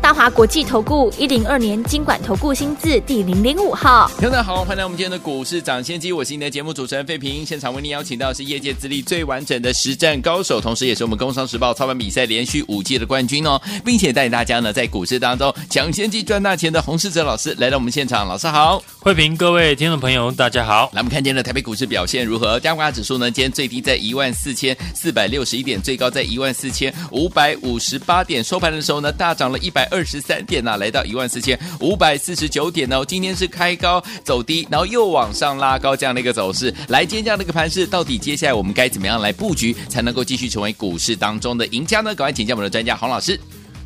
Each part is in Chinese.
大华国际投顾一零二年金管投顾新字第零零五号，大家好，欢迎来我们今天的股市抢先机，我是你的节目主持人费平。现场为您邀请到的是业界资历最完整的实战高手，同时也是我们工商时报操盘比赛连续五届的冠军哦，并且带领大家呢在股市当中抢先机赚大钱的洪世哲老师来到我们现场，老师好，费平，各位听众朋友大家好。来，我们看今天的台北股市表现如何？加权指数呢，今天最低在一万四千四百六十一点，最高在一万四千五百五十八点，收盘的时候呢，大涨了一百二十三点。啊来到一万四千五百四十九点呢，今天是开高走低，然后又往上拉高这样的一个走势。来，今天这样的一个盘势，到底接下来我们该怎么样来布局，才能够继续成为股市当中的赢家呢？赶快请教我们的专家洪老师。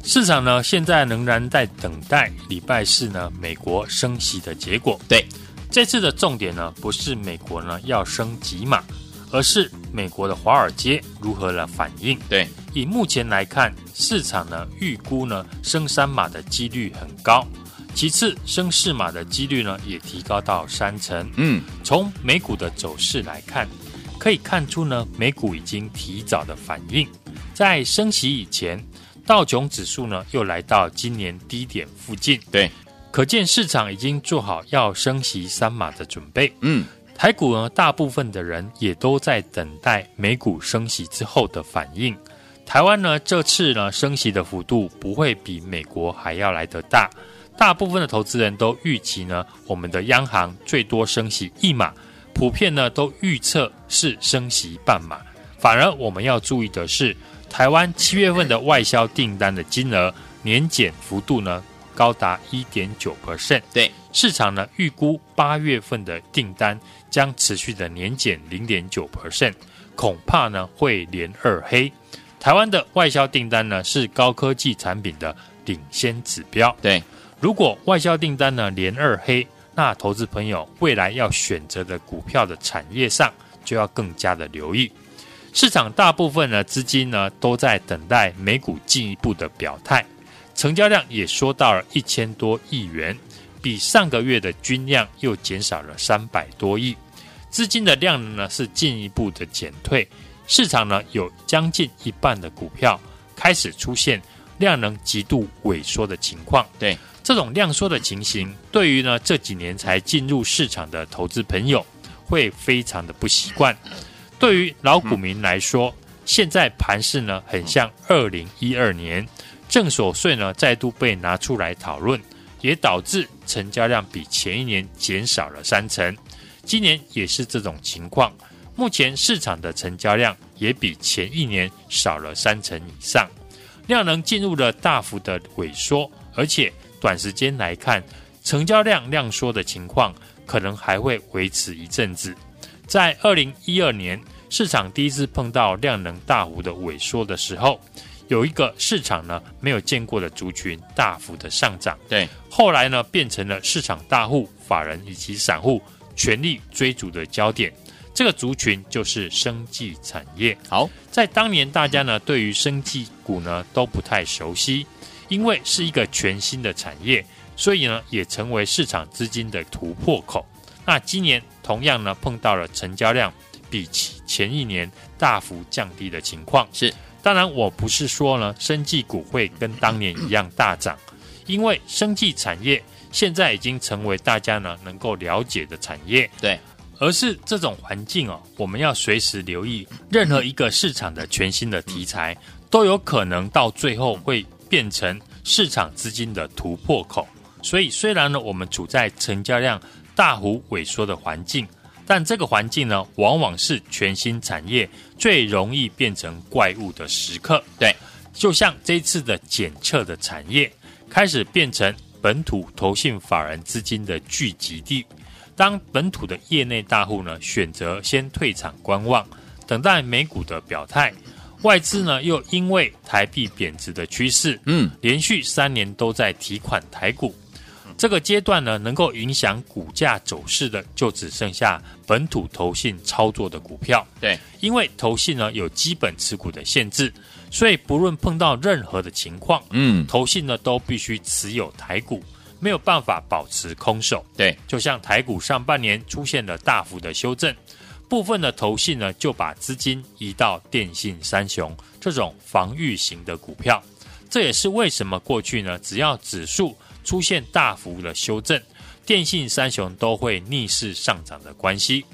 市场呢，现在仍然在等待礼拜四呢美国升息的结果。对，这次的重点呢，不是美国呢要升几码，而是美国的华尔街如何来反应。对。以目前来看，市场呢预估呢升三码的几率很高，其次升四码的几率呢也提高到三成。嗯，从美股的走势来看，可以看出呢美股已经提早的反应，在升息以前，道琼指数呢又来到今年低点附近。对，可见市场已经做好要升息三码的准备。嗯，台股呢大部分的人也都在等待美股升息之后的反应。台湾呢，这次呢升息的幅度不会比美国还要来得大，大部分的投资人都预期呢，我们的央行最多升息一码，普遍呢都预测是升息半码。反而我们要注意的是，台湾七月份的外销订单的金额年减幅度呢高达一点九 percent，对，市场呢预估八月份的订单将持续的年减零点九 percent，恐怕呢会连二黑。台湾的外销订单呢，是高科技产品的领先指标。对，如果外销订单呢连二黑，那投资朋友未来要选择的股票的产业上就要更加的留意。市场大部分的资金呢都在等待美股进一步的表态，成交量也缩到了一千多亿元，比上个月的均量又减少了三百多亿，资金的量呢是进一步的减退。市场呢有将近一半的股票开始出现量能极度萎缩的情况。对，这种量缩的情形，对于呢这几年才进入市场的投资朋友会非常的不习惯。对于老股民来说，现在盘势呢很像二零一二年，正所税呢再度被拿出来讨论，也导致成交量比前一年减少了三成。今年也是这种情况。目前市场的成交量也比前一年少了三成以上，量能进入了大幅的萎缩，而且短时间来看，成交量量缩的情况可能还会维持一阵子。在二零一二年市场第一次碰到量能大幅的萎缩的时候，有一个市场呢没有见过的族群大幅的上涨，对，后来呢变成了市场大户、法人以及散户全力追逐的焦点。这个族群就是生技产业。好，在当年大家呢对于生技股呢都不太熟悉，因为是一个全新的产业，所以呢也成为市场资金的突破口。那今年同样呢碰到了成交量比起前一年大幅降低的情况。是，当然我不是说呢生技股会跟当年一样大涨，因为生技产业现在已经成为大家呢能够了解的产业。对。而是这种环境哦，我们要随时留意，任何一个市场的全新的题材，都有可能到最后会变成市场资金的突破口。所以，虽然呢，我们处在成交量大幅萎缩的环境，但这个环境呢，往往是全新产业最容易变成怪物的时刻。对，就像这次的检测的产业，开始变成本土投信法人资金的聚集地。当本土的业内大户呢选择先退场观望，等待美股的表态，外资呢又因为台币贬值的趋势，嗯，连续三年都在提款台股，这个阶段呢，能够影响股价走势的，就只剩下本土投信操作的股票。对，因为投信呢有基本持股的限制，所以不论碰到任何的情况，嗯，投信呢都必须持有台股，没有办法保持空手。对，就像台股上半年出现了大幅的修正，部分的投信呢就把资金移到电信三雄这种防御型的股票。这也是为什么过去呢，只要指数出现大幅的修正，电信三雄都会逆势上涨的关系。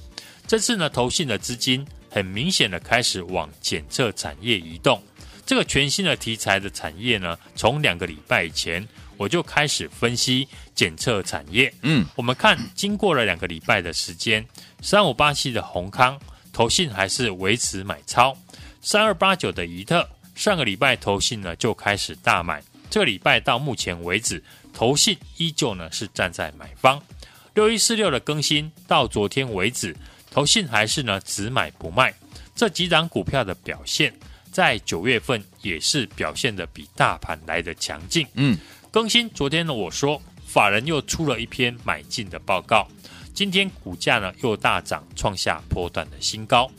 这次呢，投信的资金很明显的开始往检测产业移动。这个全新的题材的产业呢，从两个礼拜以前我就开始分析检测产业。嗯，我们看经过了两个礼拜的时间，三五八七的宏康投信还是维持买超，三二八九的怡特。上个礼拜投信呢就开始大买，这个礼拜到目前为止，投信依旧呢是站在买方。六一四六的更新到昨天为止，投信还是呢只买不卖。这几档股票的表现，在九月份也是表现的比大盘来的强劲。嗯，更新昨天呢我说，法人又出了一篇买进的报告，今天股价呢又大涨，创下波段的新高。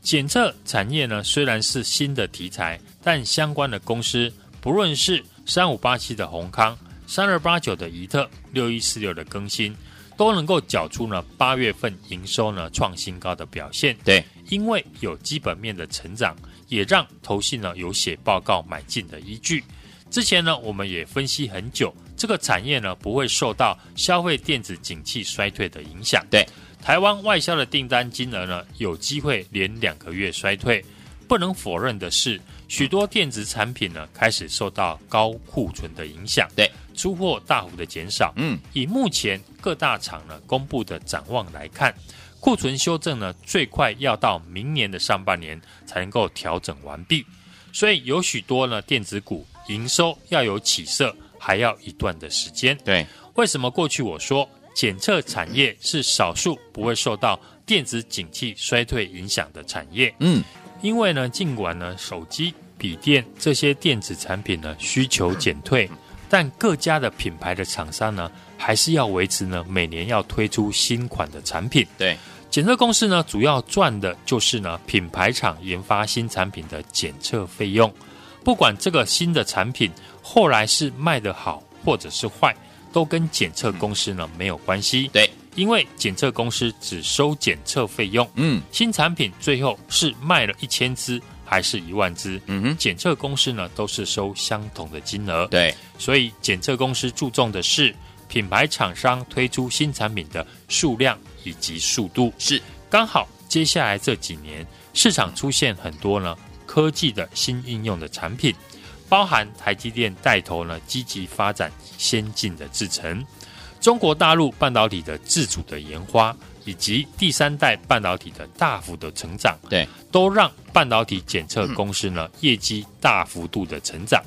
检测产业呢虽然是新的题材。但相关的公司，不论是三五八七的宏康、三二八九的怡特、六一四六的更新，都能够缴出呢八月份营收呢创新高的表现。对，因为有基本面的成长，也让投信呢有写报告买进的依据。之前呢，我们也分析很久，这个产业呢不会受到消费电子景气衰退的影响。对，台湾外销的订单金额呢有机会连两个月衰退。不能否认的是，许多电子产品呢开始受到高库存的影响，对，出货大幅的减少。嗯，以目前各大厂呢公布的展望来看，库存修正呢最快要到明年的上半年才能够调整完毕。所以有许多呢电子股营收要有起色，还要一段的时间。对，为什么过去我说检测产业是少数不会受到电子景气衰退影响的产业？嗯。因为呢，尽管呢，手机、笔电这些电子产品呢需求减退，但各家的品牌的厂商呢，还是要维持呢每年要推出新款的产品。对，检测公司呢，主要赚的就是呢品牌厂研发新产品的检测费用。不管这个新的产品后来是卖得好或者是坏，都跟检测公司呢没有关系。对。因为检测公司只收检测费用，嗯，新产品最后是卖了一千只还是一万只，嗯哼，检测公司呢都是收相同的金额，对，所以检测公司注重的是品牌厂商推出新产品的数量以及速度，是。刚好接下来这几年市场出现很多呢科技的新应用的产品，包含台积电带头呢积极发展先进的制程。中国大陆半导体的自主的研发，以及第三代半导体的大幅的成长，对，都让半导体检测公司呢、嗯、业绩大幅度的成长，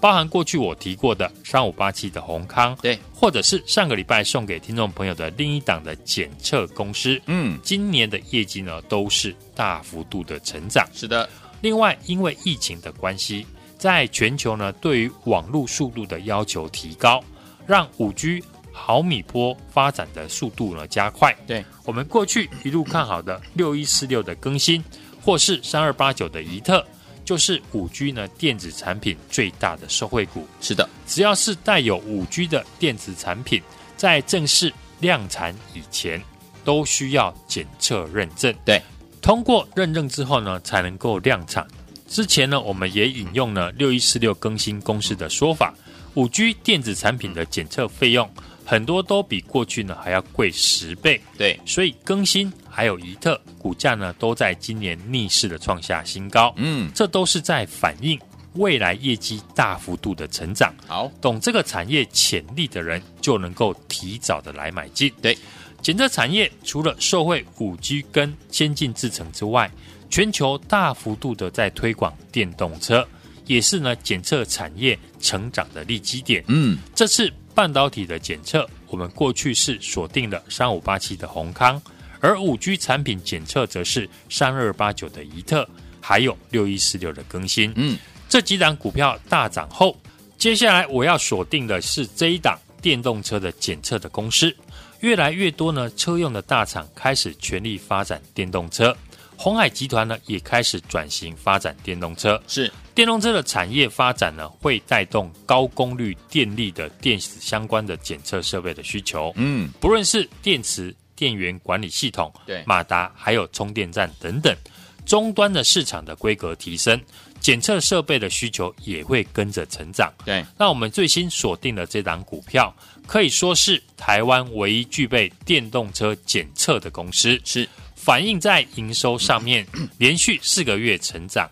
包含过去我提过的三五八七的宏康，对，或者是上个礼拜送给听众朋友的另一档的检测公司，嗯，今年的业绩呢都是大幅度的成长。是的，另外因为疫情的关系，在全球呢对于网络速度的要求提高，让五 G。毫米波发展的速度呢加快，对我们过去一路看好的六一四六的更新，或是三二八九的怡特，就是五 G 呢电子产品最大的受惠股。是的，只要是带有五 G 的电子产品，在正式量产以前，都需要检测认证。对，通过认证之后呢，才能够量产。之前呢，我们也引用了六一四六更新公司的说法，五 G 电子产品的检测费用。很多都比过去呢还要贵十倍，对，所以更新还有宜特股价呢都在今年逆势的创下新高，嗯，这都是在反映未来业绩大幅度的成长。好，懂这个产业潜力的人就能够提早的来买进。对，检测产业除了受惠五 G 跟先进制程之外，全球大幅度的在推广电动车，也是呢检测产业成长的利基点。嗯，这次。半导体的检测，我们过去是锁定了三五八七的宏康，而五 G 产品检测则是三二八九的怡特，还有六一四六的更新。嗯，这几档股票大涨后，接下来我要锁定的是这一档电动车的检测的公司，越来越多呢车用的大厂开始全力发展电动车。鸿海集团呢也开始转型发展电动车。是电动车的产业发展呢，会带动高功率电力的电子相关的检测设备的需求。嗯，不论是电池、电源管理系统、对马达，还有充电站等等，终端的市场的规格提升，检测设备的需求也会跟着成长。对，那我们最新锁定的这档股票，可以说是台湾唯一具备电动车检测的公司。是。反映在营收上面，连续四个月成长，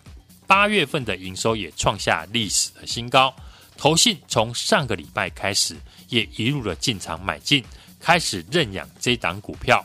八月份的营收也创下历史的新高。投信从上个礼拜开始，也一路的进场买进，开始认养这档股票。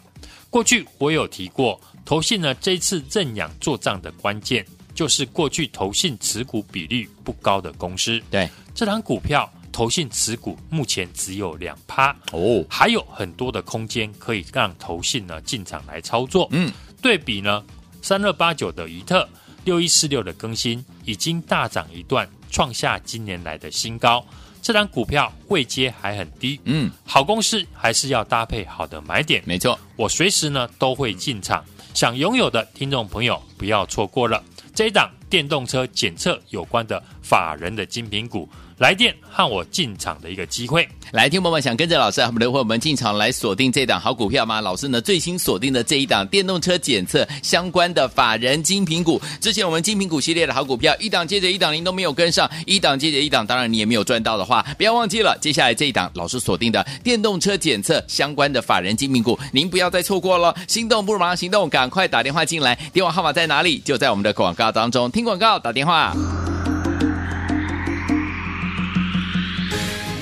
过去我有提过，投信呢这次认养做账的关键，就是过去投信持股比率不高的公司。对，这档股票。投信持股目前只有两趴哦，还有很多的空间可以让投信呢进场来操作。嗯，对比呢，三二八九的怡特，六一四六的更新已经大涨一段，创下今年来的新高。这档股票位阶还很低，嗯，好公司还是要搭配好的买点。没错，我随时呢都会进场，想拥有的听众朋友不要错过了这一档电动车检测有关的法人的精品股。来电和我进场的一个机会，来听朋友们想跟着老师和我们的伙伴们进场来锁定这档好股票吗？老师呢最新锁定的这一档电动车检测相关的法人精品股，之前我们精品股系列的好股票一档接着一档，您都没有跟上，一档接着一档，当然你也没有赚到的话，不要忘记了，接下来这一档老师锁定的电动车检测相关的法人精品股，您不要再错过了，心动不如马上行动，赶快打电话进来，电话号码在哪里？就在我们的广告当中，听广告打电话。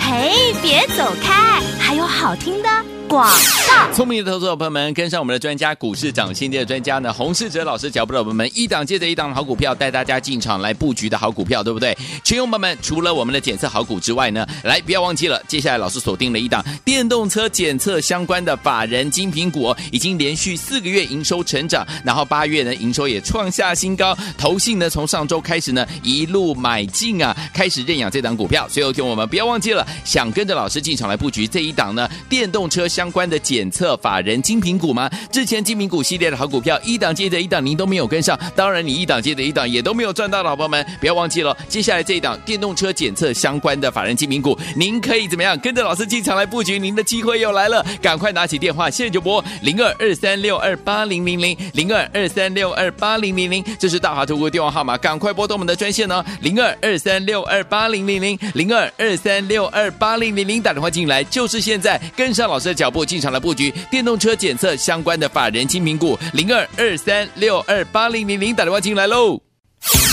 嘿，别走开，还有好听的。广告，聪明的投资者朋友们，跟上我们的专家，股市涨先机的专家呢，洪世哲老师脚步的朋友们，一档接着一档的好股票，带大家进场来布局的好股票，对不对？群友们们，除了我们的检测好股之外呢，来不要忘记了，接下来老师锁定了一档电动车检测相关的法人精品股，已经连续四个月营收成长，然后八月呢营收也创下新高，投信呢从上周开始呢一路买进啊，开始认养这档股票，所以有听我们不要忘记了，想跟着老师进场来布局这一档呢电动车。相关的检测法人精品股吗？之前精品股系列的好股票一档接着一档，您都没有跟上，当然你一档接着一档也都没有赚到，老朋友们不要忘记了，接下来这一档电动车检测相关的法人精品股，您可以怎么样跟着老师进场来布局？您的机会又来了，赶快拿起电话，现在就拨零二二三六二八零零零零二二三六二八零零零，这是大华投顾电话号码，赶快拨动我们的专线哦，零二二三六二八零零零零二二三六二八零零零，打电话进来就是现在，跟上老师的脚。脚步进场来布局电动车检测相关的法人精品股零二二三六二八零零零，打电话进来喽！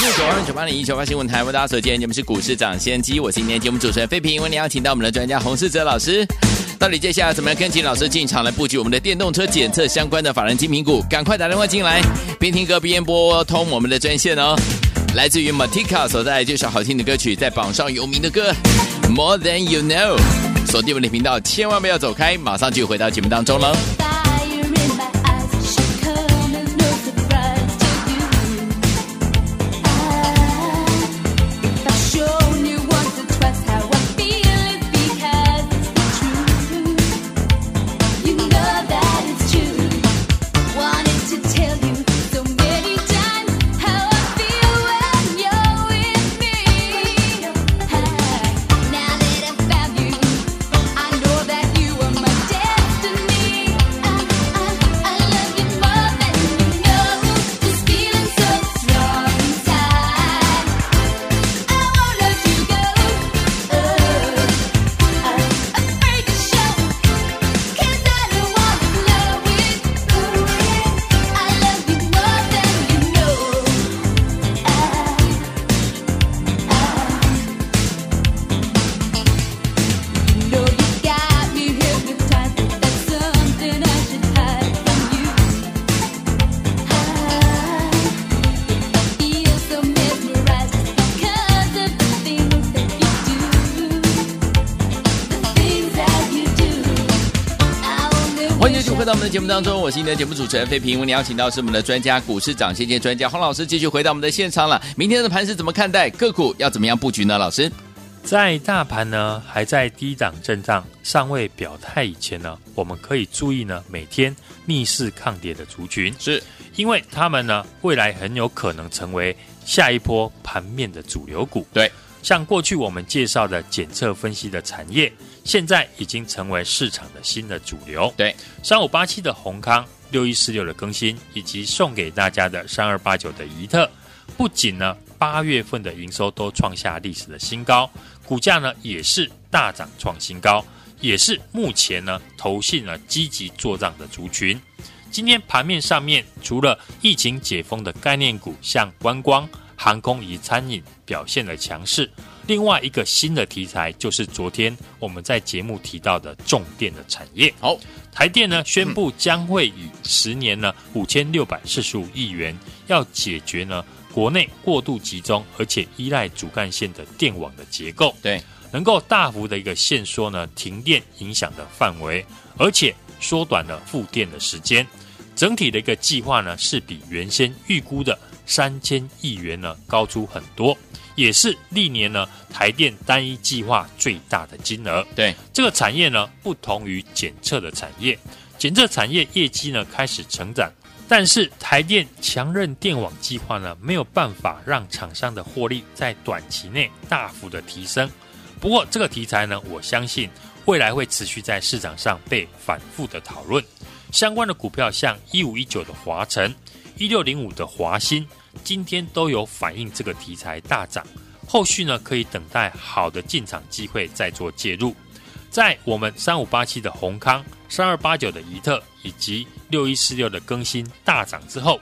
六九二九八零一九八新闻台为大家所见，节目是股市涨先机，我是今天节目主持人费平，为您邀请到我们的专家洪世哲老师。到底接下来怎么样跟紧老师进场来布局我们的电动车检测相关的法人精品股？赶快打电话进来，边听歌边拨通我们的专线哦。来自于 Matika 所带来这首好听的歌曲，在榜上有名的歌 More Than You Know。锁定我们的频道，千万不要走开，马上就回到节目当中了。节目当中，我是你的节目主持人费平。为你邀请到是我们的专家，股市长先机专家洪老师，继续回到我们的现场了。明天的盘是怎么看待？个股要怎么样布局呢？老师，在大盘呢还在低档震荡、尚未表态以前呢，我们可以注意呢每天逆势抗跌的族群，是因为他们呢未来很有可能成为下一波盘面的主流股。对，像过去我们介绍的检测分析的产业，现在已经成为市场的新的主流。对，三五八七的宏康、六一四六的更新，以及送给大家的三二八九的怡特，不仅呢八月份的营收都创下历史的新高。股价呢也是大涨创新高，也是目前呢投信呢积极做账的族群。今天盘面上面，除了疫情解封的概念股，像观光、航空与餐饮表现的强势，另外一个新的题材就是昨天我们在节目提到的重电的产业。好，台电呢宣布将会以十年呢五千六百四十五亿元，要解决呢。国内过度集中，而且依赖主干线的电网的结构，对，能够大幅的一个限缩呢停电影响的范围，而且缩短了复电的时间。整体的一个计划呢，是比原先预估的三千亿元呢高出很多，也是历年呢台电单一计划最大的金额。对，这个产业呢，不同于检测的产业，检测产业业绩呢开始成长。但是台电强韧电网计划呢，没有办法让厂商的获利在短期内大幅的提升。不过这个题材呢，我相信未来会持续在市场上被反复的讨论。相关的股票像一五一九的华城、一六零五的华新，今天都有反映这个题材大涨。后续呢，可以等待好的进场机会再做介入。在我们三五八七的宏康、三二八九的宜特以及六一四六的更新大涨之后，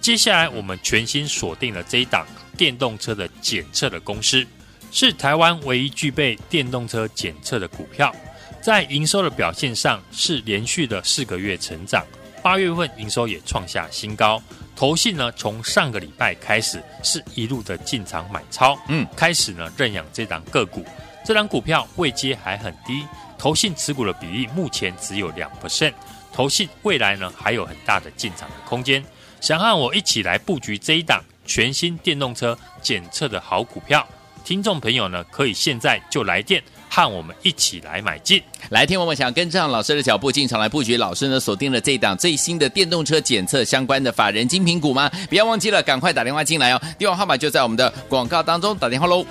接下来我们全新锁定了这一档电动车的检测的公司，是台湾唯一具备电动车检测的股票，在营收的表现上是连续的四个月成长，八月份营收也创下新高。投信呢，从上个礼拜开始是一路的进场买超，嗯，开始呢认养这档个股。这档股票位阶还很低，投信持股的比例目前只有两 percent，投信未来呢还有很大的进场的空间。想和我一起来布局这一档全新电动车检测的好股票，听众朋友呢可以现在就来电看我们一起来买进。来听我们想跟上老师的脚步进场来布局，老师呢锁定了这一档最新的电动车检测相关的法人精品股吗？不要忘记了，赶快打电话进来哦，电话号码就在我们的广告当中，打电话喽。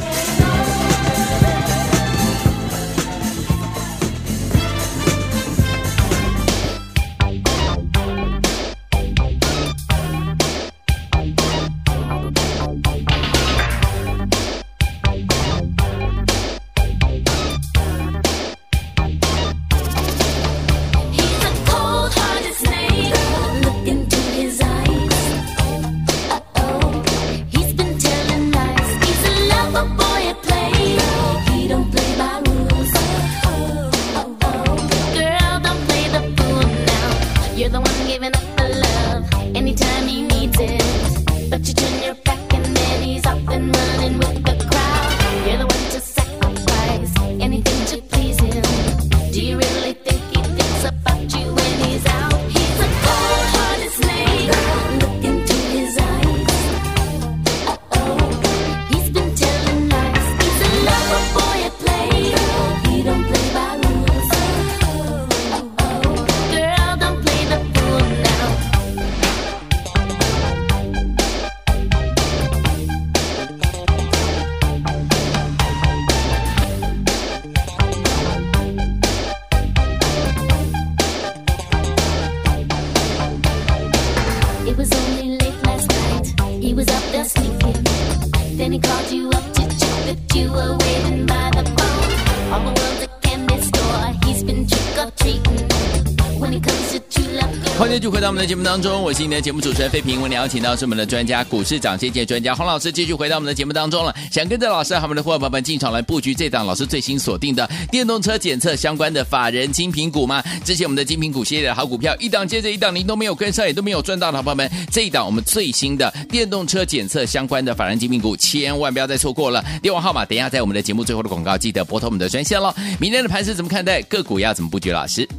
我们的节目当中，我是你的节目主持人费平。我们邀请到是我们的专家，股市涨跌界专家洪老师，继续回到我们的节目当中了。想跟着老师和我们的伙伴们进场来布局这档老师最新锁定的电动车检测相关的法人精品股吗？之前我们的精品股系列的好股票一档接着一档，您都没有跟上，也都没有赚到的朋友们，这一档我们最新的电动车检测相关的法人精品股，千万不要再错过了。电话号码等一下在我们的节目最后的广告，记得拨通我们的专线喽。明天的盘势怎么看待？个股要怎么布局？老师？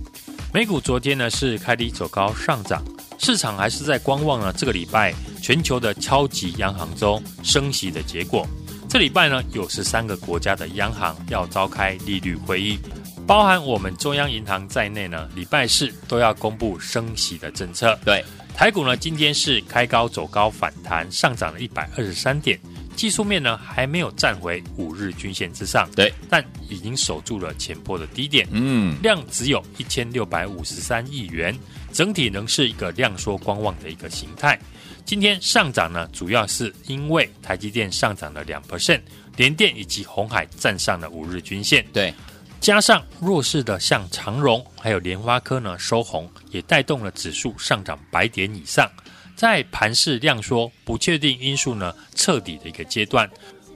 美股昨天呢是开低走高上涨，市场还是在观望呢这个礼拜全球的超级央行中升息的结果。这礼拜呢，有十三个国家的央行要召开利率会议，包含我们中央银行在内呢，礼拜四都要公布升息的政策。对，台股呢今天是开高走高反弹，上涨了一百二十三点，技术面呢还没有站回五日均线之上。对，但已经守住了前波的低点。嗯，量只有一千六百五十三亿元，整体仍是一个量缩观望的一个形态。今天上涨呢，主要是因为台积电上涨了两 percent，联电以及红海站上了五日均线，对，加上弱势的像长荣还有联发科呢收红，也带动了指数上涨百点以上。在盘势量缩、不确定因素呢彻底的一个阶段，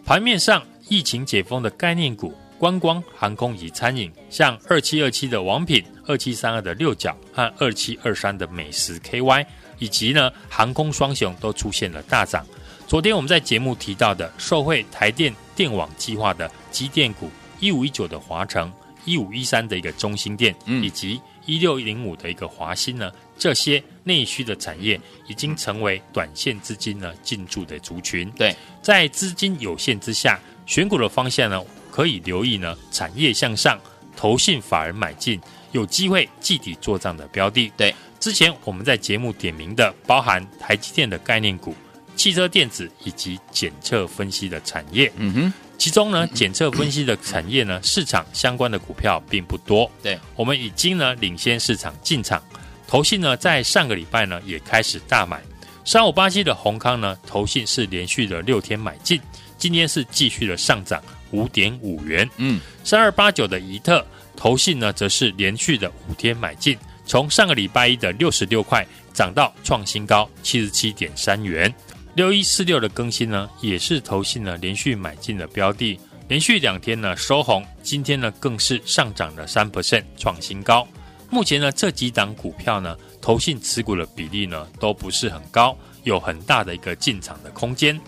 盘面上疫情解封的概念股、观光、航空以及餐饮，像二七二七的王品、二七三二的六角和二七二三的美食 KY。以及呢，航空双雄都出现了大涨。昨天我们在节目提到的，受惠台电电网计划的机电股一五一九的华城、一五一三的一个中心电，嗯，以及一六零五的一个华新呢，这些内需的产业已经成为短线资金呢进驻的族群。对，在资金有限之下，选股的方向呢，可以留意呢产业向上、投信法人买进、有机会季底做账的标的。对。之前我们在节目点名的，包含台积电的概念股、汽车电子以及检测分析的产业。嗯哼，其中呢，检测分析的产业呢，市场相关的股票并不多。对，我们已经呢领先市场进场。投信呢，在上个礼拜呢也开始大买。三五八七的宏康呢，投信是连续的六天买进，今天是继续的上涨五点五元。嗯，三二八九的宜特投信呢，则是连续的五天买进。从上个礼拜一的六十六块涨到创新高七十七点三元，六一四六的更新呢，也是投信呢连续买进的标的，连续两天呢收红，今天呢更是上涨了三 percent 创新高。目前呢这几档股票呢，投信持股的比例呢都不是很高，有很大的一个进场的空间。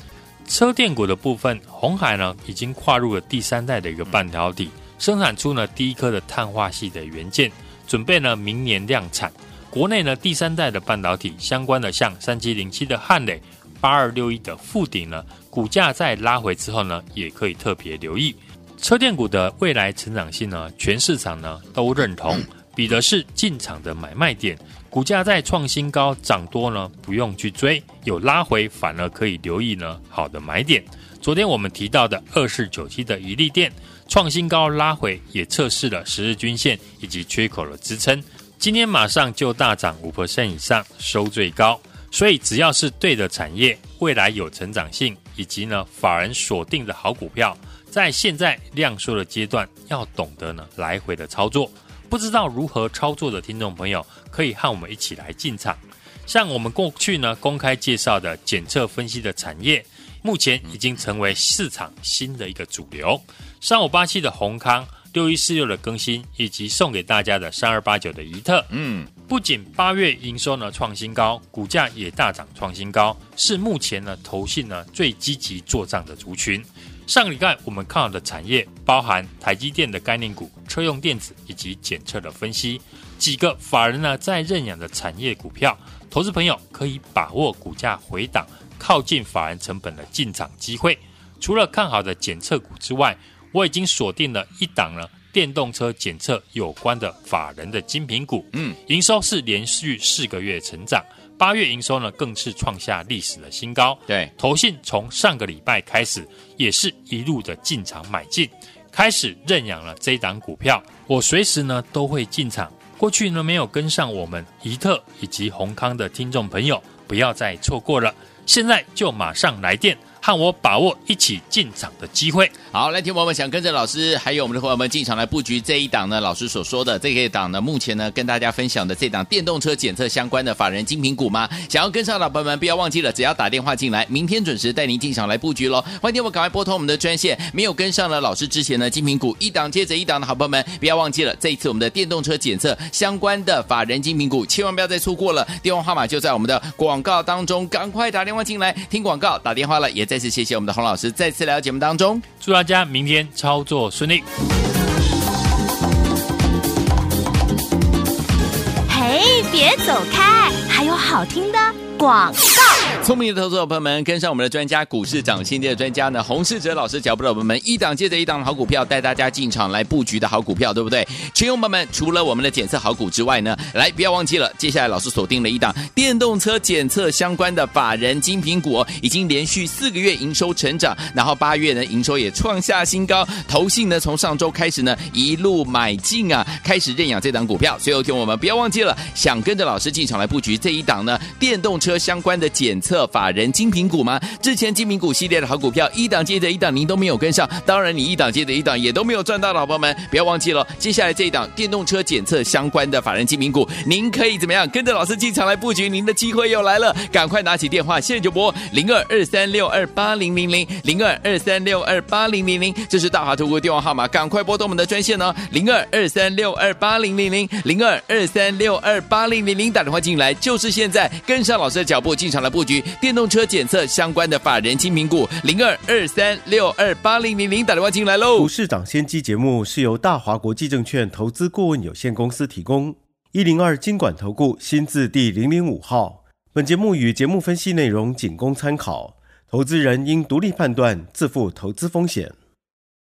车电股的部分，鸿海呢已经跨入了第三代的一个半导体，生产出呢第一颗的碳化系的元件。准备呢，明年量产。国内呢，第三代的半导体相关的，像三七零七的汉磊、八二六一的富鼎呢，股价在拉回之后呢，也可以特别留意。车电股的未来成长性呢，全市场呢都认同，比的是进场的买卖点。股价在创新高涨多呢，不用去追；有拉回反而可以留意呢，好的买点。昨天我们提到的二四九七的怡利电。创新高拉回，也测试了十日均线以及缺口的支撑。今天马上就大涨五 percent 以上，收最高。所以只要是对的产业，未来有成长性，以及呢法人锁定的好股票，在现在量缩的阶段，要懂得呢来回的操作。不知道如何操作的听众朋友，可以和我们一起来进场。像我们过去呢公开介绍的检测分析的产业。目前已经成为市场新的一个主流。三五八七的宏康，六一四六的更新，以及送给大家的三二八九的怡特，嗯，不仅八月营收呢创新高，股价也大涨创新高，是目前呢投信呢最积极做账的族群。上个礼拜我们看好的产业，包含台积电的概念股、车用电子以及检测的分析，几个法人呢在认养的产业股票，投资朋友可以把握股价回档。靠近法人成本的进场机会，除了看好的检测股之外，我已经锁定了一档了电动车检测有关的法人的精品股。嗯，营收是连续四个月成长，八月营收呢更是创下历史的新高。对，投信从上个礼拜开始也是一路的进场买进，开始认养了这档股票。我随时呢都会进场。过去呢没有跟上我们怡特以及宏康的听众朋友，不要再错过了。现在就马上来电。和我把握一起进场的机会。好，来听友们想跟着老师，还有我们的伙伴们进场来布局这一档呢？老师所说的这一档呢，目前呢跟大家分享的这档电动车检测相关的法人精品股吗？想要跟上的伙伴们，不要忘记了，只要打电话进来，明天准时带您进场来布局喽。欢迎我们赶快拨通我们的专线。没有跟上了老师之前呢，精品股一档接着一档的好朋友们，不要忘记了，这一次我们的电动车检测相关的法人精品股，千万不要再错过了。电话号码就在我们的广告当中，赶快打电话进来听广告，打电话了，也再次谢谢我们的洪老师再次来到节目当中，祝大家明天操作顺利。嘿，别走开，还有好听的广告。聪明的投资者朋友们，跟上我们的专家，股市涨先机的专家呢，洪世哲老师脚步的朋友们，一档接着一档的好股票，带大家进场来布局的好股票，对不对？群友们们，除了我们的检测好股之外呢，来不要忘记了，接下来老师锁定了一档电动车检测相关的法人精品股，已经连续四个月营收成长，然后八月呢营收也创下新高，投信呢从上周开始呢一路买进啊，开始认养这档股票，所以有听我们不要忘记了，想跟着老师进场来布局这一档呢电动车相关的检测。测法人精品股吗？之前精品股系列的好股票，一档接着一档，您都没有跟上。当然，你一档接着一档也都没有赚到的好朋友们，不要忘记了。接下来这一档电动车检测相关的法人精品股，您可以怎么样跟着老师进场来布局？您的机会又来了，赶快拿起电话，现在就拨零二二三六二八零零零零二二三六二八零零零，这是大华投顾电话号码，赶快拨动我们的专线哦，零二二三六二八零零零零二二三六二八零零零，打电话进来就是现在，跟上老师的脚步进场来布局。电动车检测相关的法人精品股零二二三六二八零零零，打电话进来喽！股市涨先机节目是由大华国际证券投资顾问有限公司提供，一零二经管投顾新字第零零五号。本节目与节目分析内容仅供参考，投资人应独立判断，自负投资风险。